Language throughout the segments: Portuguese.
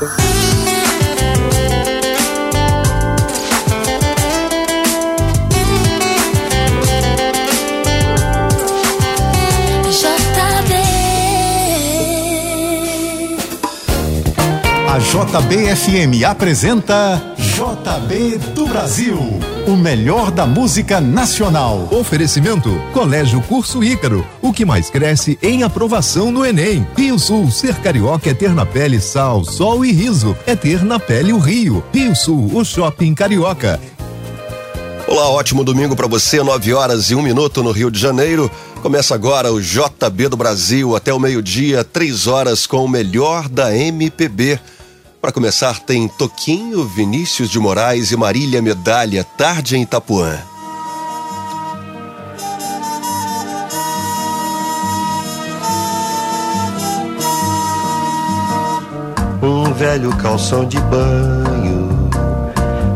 A JBFM apresenta JB do Brasil, o melhor da música nacional. Oferecimento Colégio Curso Ícaro, o que mais cresce em aprovação no Enem. Rio Sul, ser carioca é ter na pele sal, sol e riso, é ter na pele o Rio. Rio Sul, o shopping carioca. Olá, ótimo domingo para você, 9 horas e um minuto no Rio de Janeiro. Começa agora o JB do Brasil até o meio-dia, três horas com o melhor da MPB. Para começar, tem Toquinho, Vinícius de Moraes e Marília Medalha, tarde em Itapuã. Um velho calção de banho,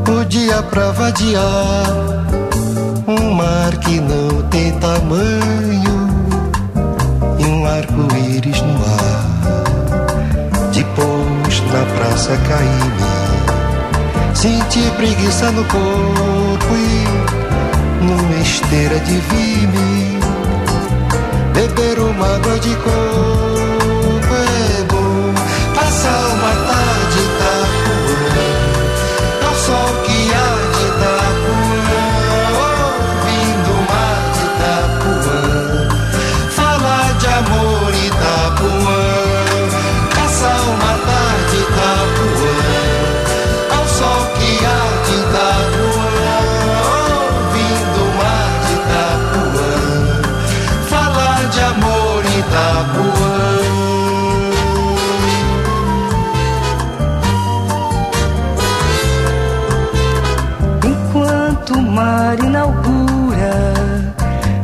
o dia pra vadiar, um mar que não tem tamanho e um arco-íris no ar. Praça Caíme. Senti preguiça no corpo e numa esteira de vime. Beber uma água de coco é bom. Passar uma tarde Itapuã, ao sol que mar inaugura.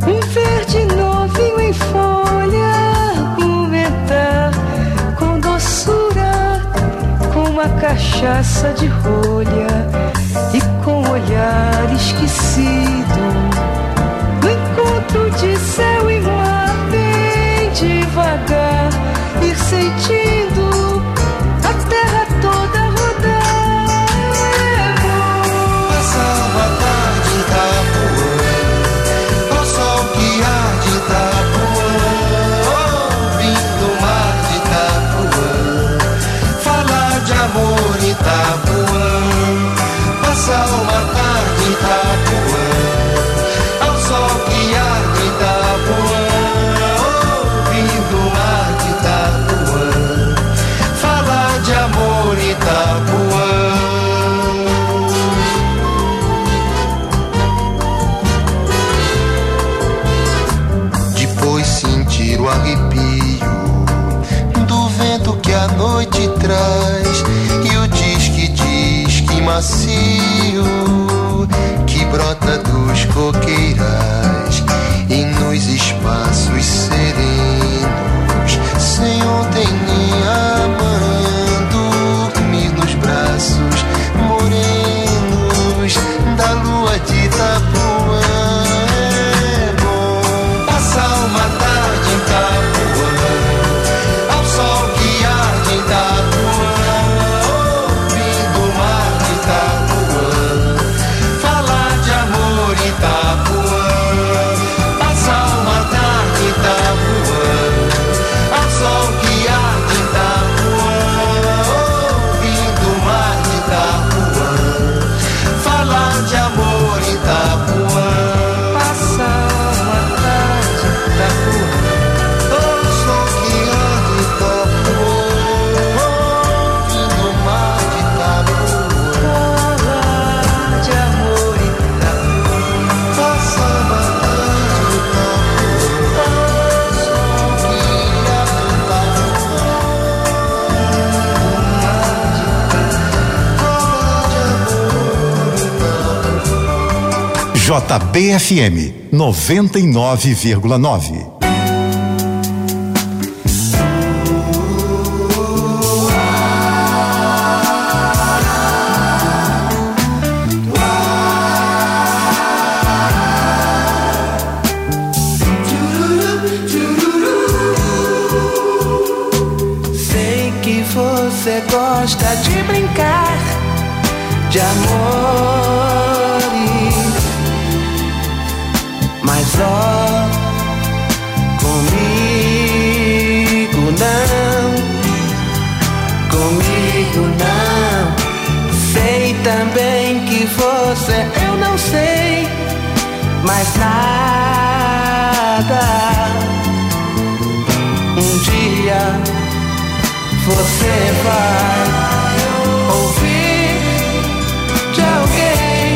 Um verde novinho em folha, argumentar com doçura, com uma cachaça de rolha JBFM 99,9. Sei que Você gosta de brincar de amor. mais nada. Um dia você vai ouvir de alguém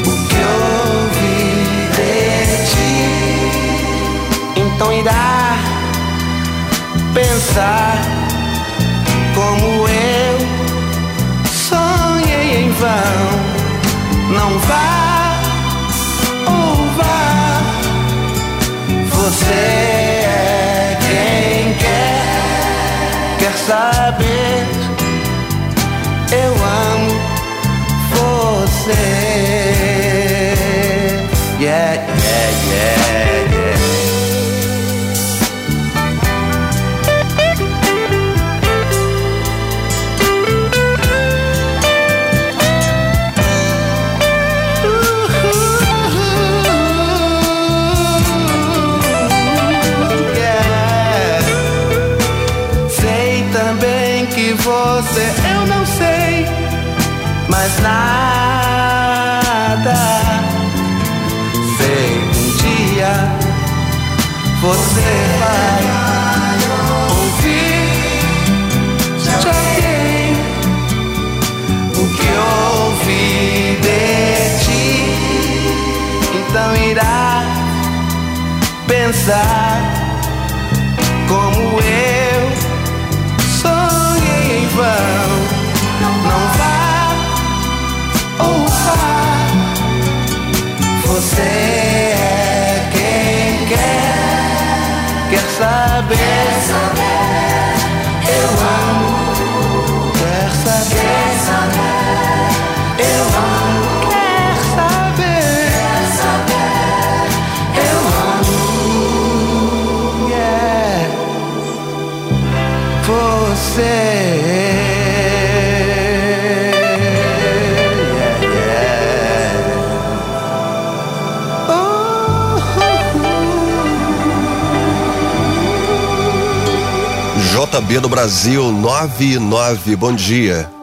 o que ouvi de ti. Então irá pensar como eu sonhei em vão. Não vai. Você é quem quer, quer saber? Eu amo. JB do Brasil 99. Bom dia.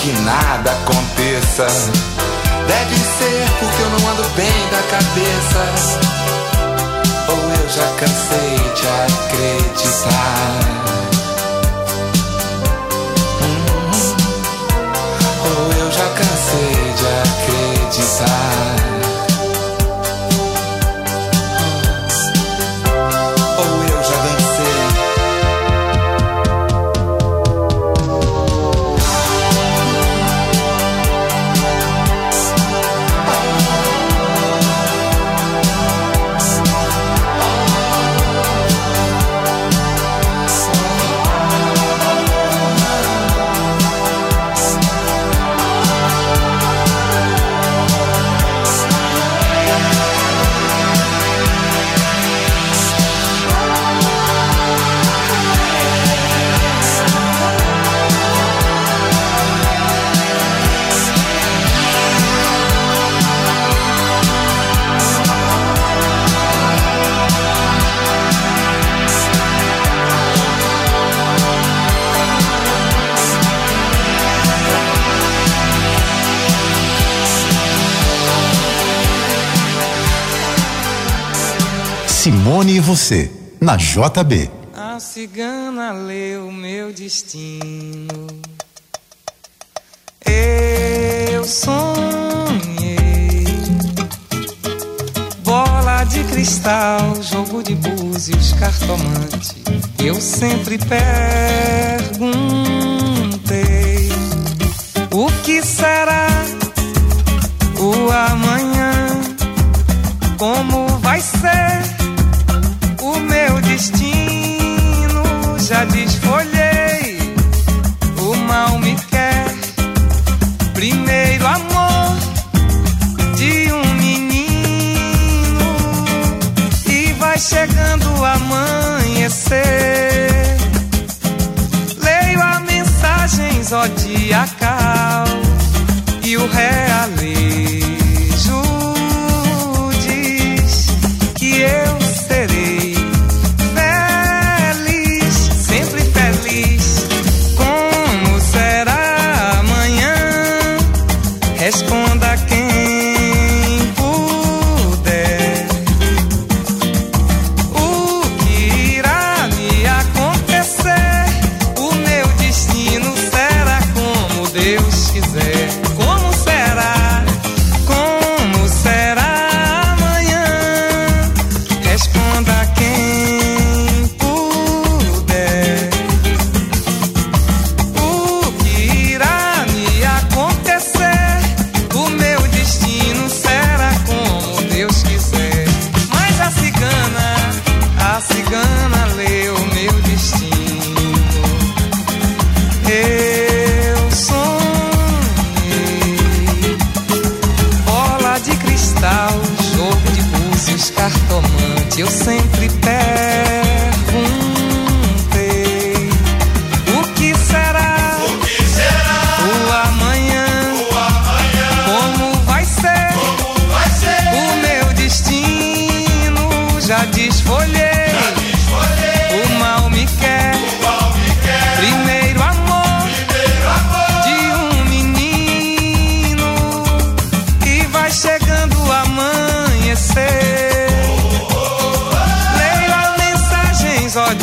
Que nada aconteça. Deve ser porque eu não ando bem da cabeça. Ou eu já cansei de acreditar. Simone e você, na JB. A cigana leu meu destino. Eu sonhei. Bola de cristal, jogo de búzios, cartomante. Eu sempre perguntei: O que será o amanhã? Como vai ser? Destino já desfolhei. O mal me quer. Primeiro amor de um menino e vai chegando o amanhecer. Leio a mensagem zodiacal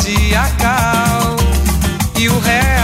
zodiacal. E o resto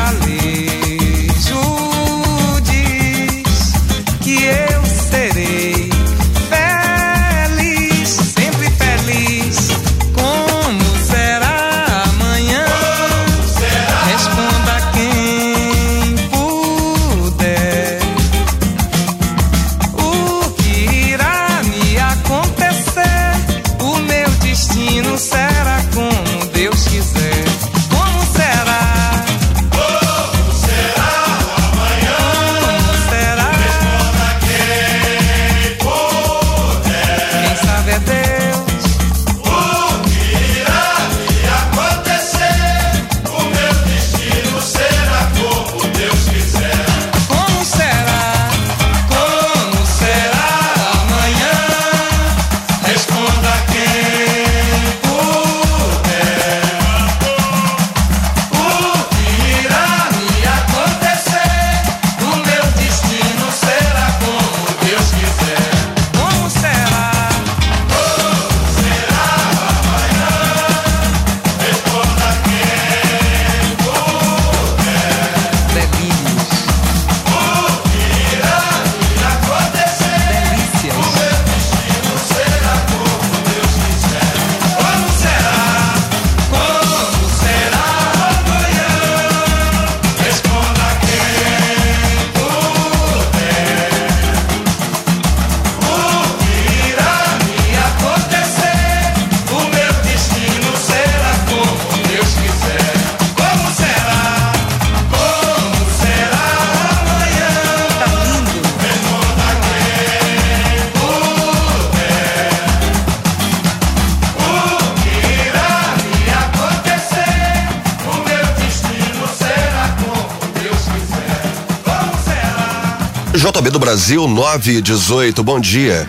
JB do Brasil 918, bom dia.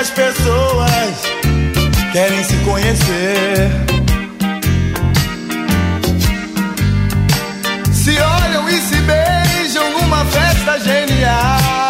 as pessoas querem se conhecer. Se olham e se beijam numa festa genial.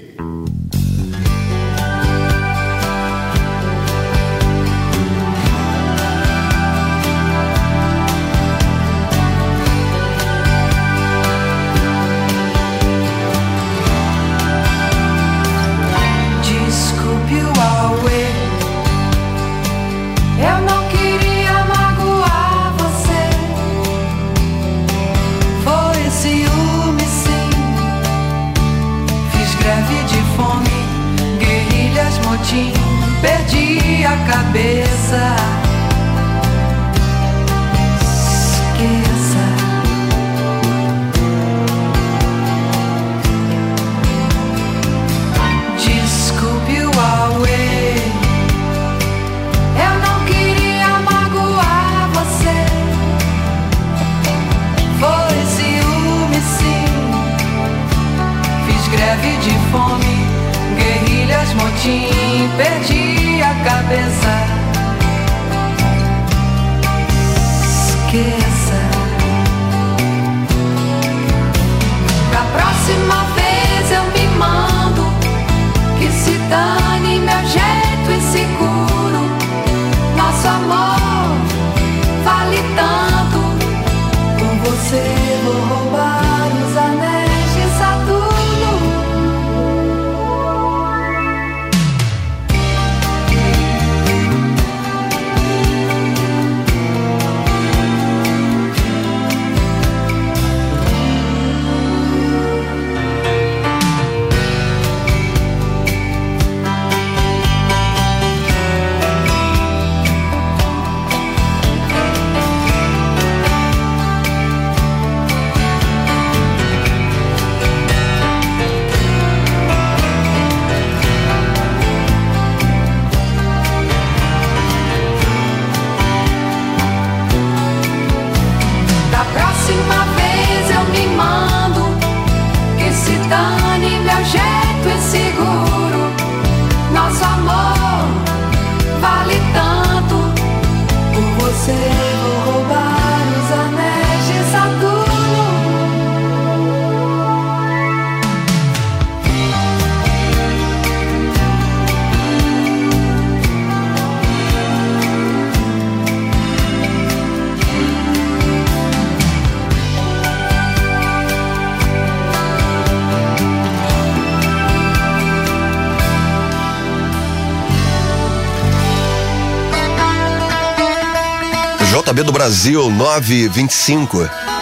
JB do Brasil 925.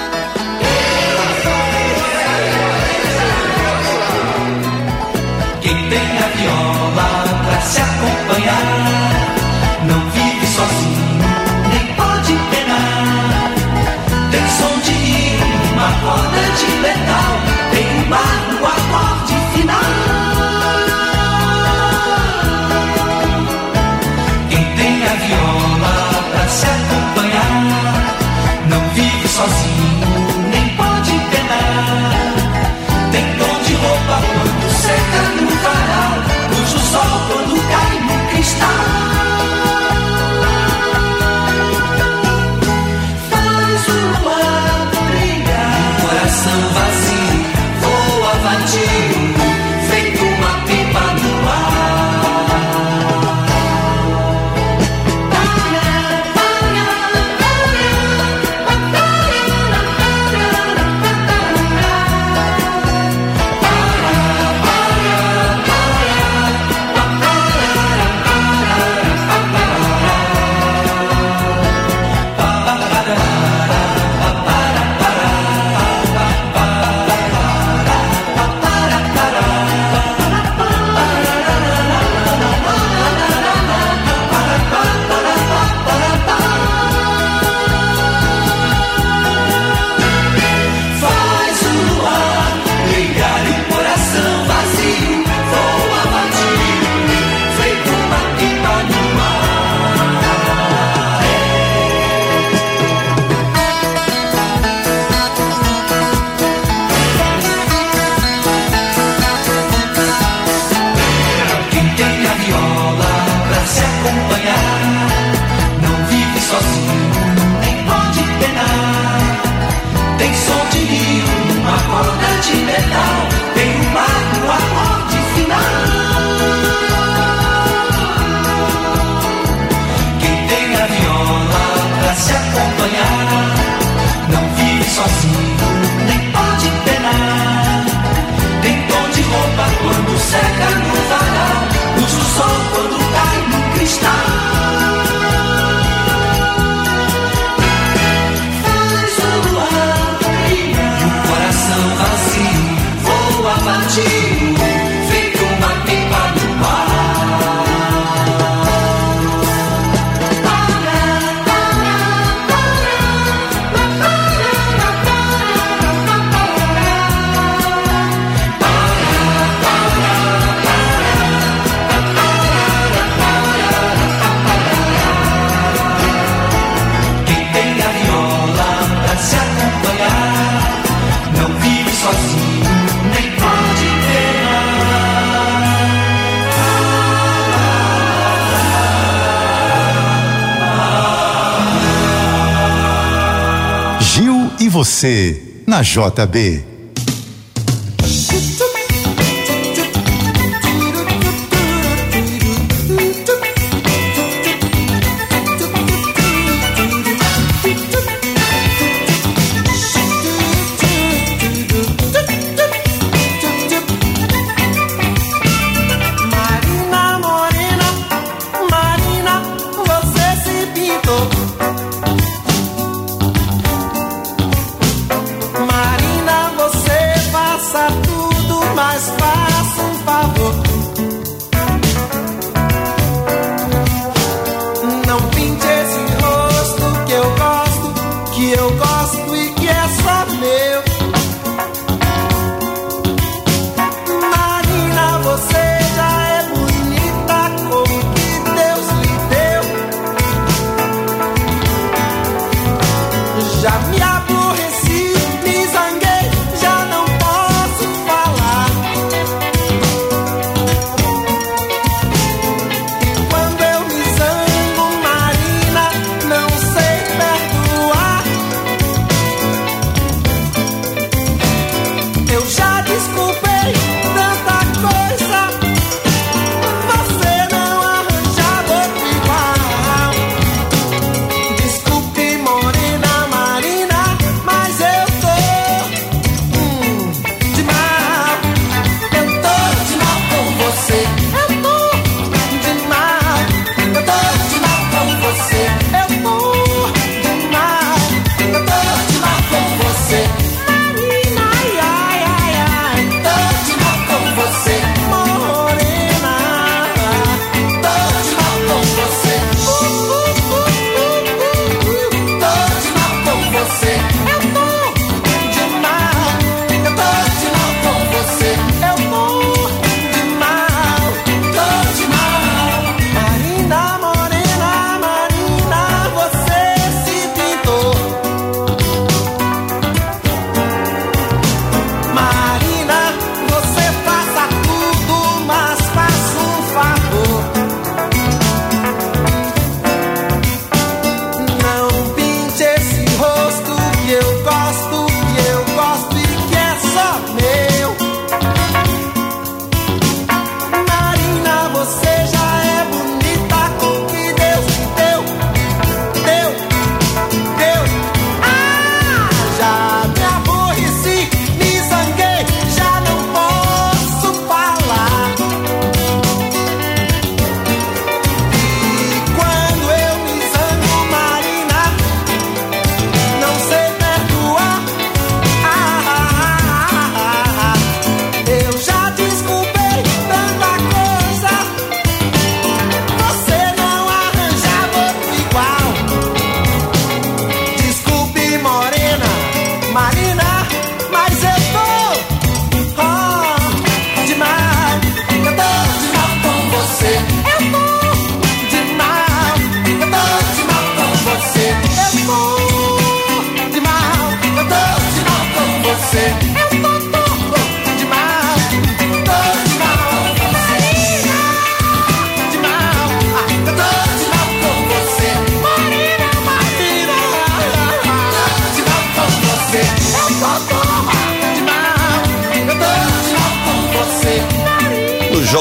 você na JB.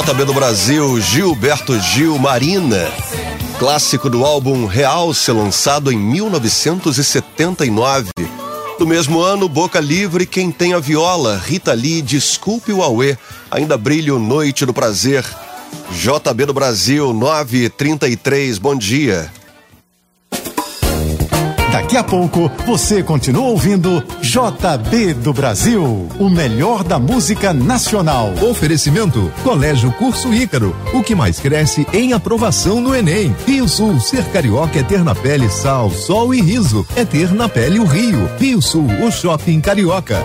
JB do Brasil, Gilberto Gil Marina. Clássico do álbum Realce, lançado em 1979. Do mesmo ano, Boca Livre, Quem Tem a Viola, Rita Lee, Desculpe o Auê, Ainda Brilho, Noite do Prazer. JB do Brasil, 933, bom dia. Daqui a pouco você continua ouvindo JB do Brasil, o melhor da música nacional. Oferecimento: Colégio Curso Ícaro, o que mais cresce em aprovação no Enem. Rio Sul, ser carioca é ter na pele sal, sol e riso, é ter na pele o Rio. Rio Sul, o shopping carioca.